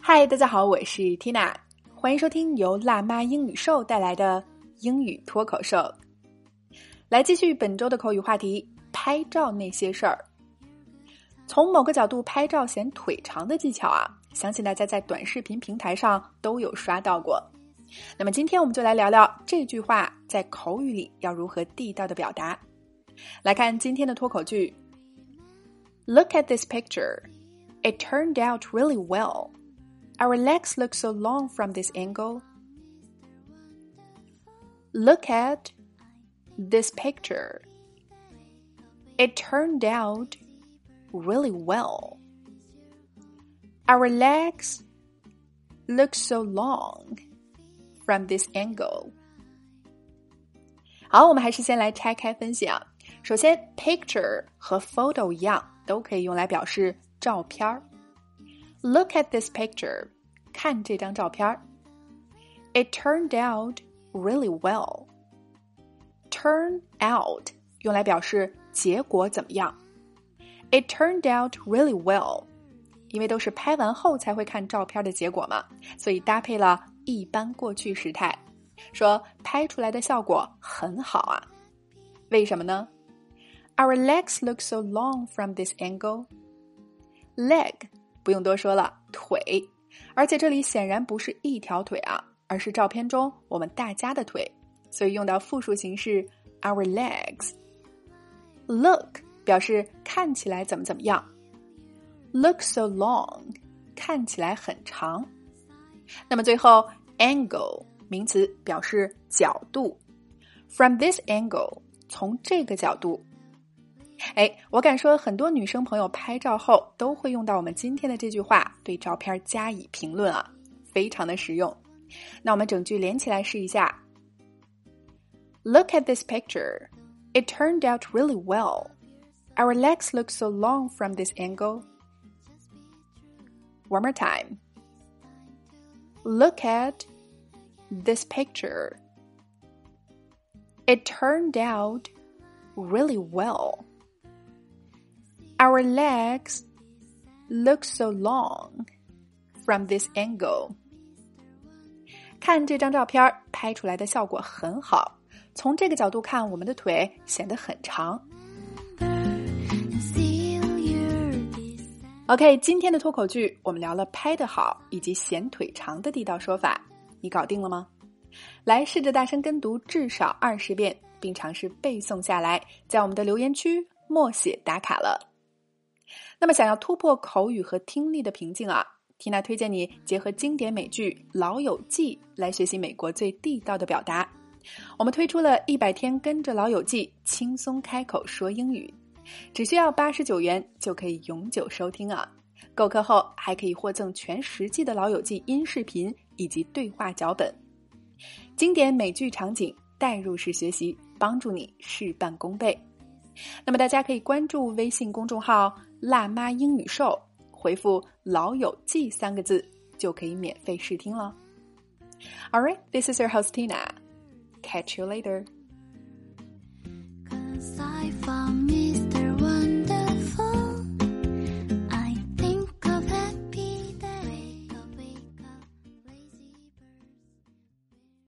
嗨，大家好，我是 Tina，欢迎收听由辣妈英语秀带来的英语脱口秀。来继续本周的口语话题：拍照那些事儿。从某个角度拍照显腿长的技巧啊，相信大家在短视频平台上都有刷到过。那么今天我们就来聊聊这句话在口语里要如何地道的表达。来看今天的脱口剧：Look at this picture. It turned out really well. Our legs look so long from this angle. Look at this picture. It turned out really well. Our legs look so long from this angle. 好，我们还是先来拆开分析啊。 首先，picture 和 photo 一样，都可以用来表示照片儿。Look at this picture，看这张照片儿。It turned out really well. Turn out 用来表示结果怎么样。It turned out really well，因为都是拍完后才会看照片的结果嘛，所以搭配了一般过去时态，说拍出来的效果很好啊。为什么呢？Our legs look so long from this angle. Leg 不用多说了，腿，而且这里显然不是一条腿啊，而是照片中我们大家的腿，所以用到复数形式 our legs。Look 表示看起来怎么怎么样，look so long 看起来很长。那么最后 angle 名词表示角度，from this angle 从这个角度。哎，我敢说，很多女生朋友拍照后都会用到我们今天的这句话，对照片加以评论啊，非常的实用。那我们整句连起来试一下。Look at this picture. It turned out really well. Our legs look so long from this angle. One more time. Look at this picture. It turned out really well. Our legs look so long from this angle. 看这张照片拍出来的效果很好。从这个角度看，我们的腿显得很长。OK，今天的脱口剧我们聊了拍得好以及显腿长的地道说法，你搞定了吗？来试着大声跟读至少二十遍，并尝试背诵下来，在我们的留言区默写打卡了。那么，想要突破口语和听力的瓶颈啊，缇娜推荐你结合经典美剧《老友记》来学习美国最地道的表达。我们推出了一百天跟着老友记轻松开口说英语，只需要八十九元就可以永久收听啊！购课后还可以获赠全十季的老友记音视频以及对话脚本，经典美剧场景代入式学习，帮助你事半功倍。那么大家可以关注微信公众号“辣妈英语秀”，回复“老友记”三个字就可以免费试听了。All right, this is your host Tina. Catch you later.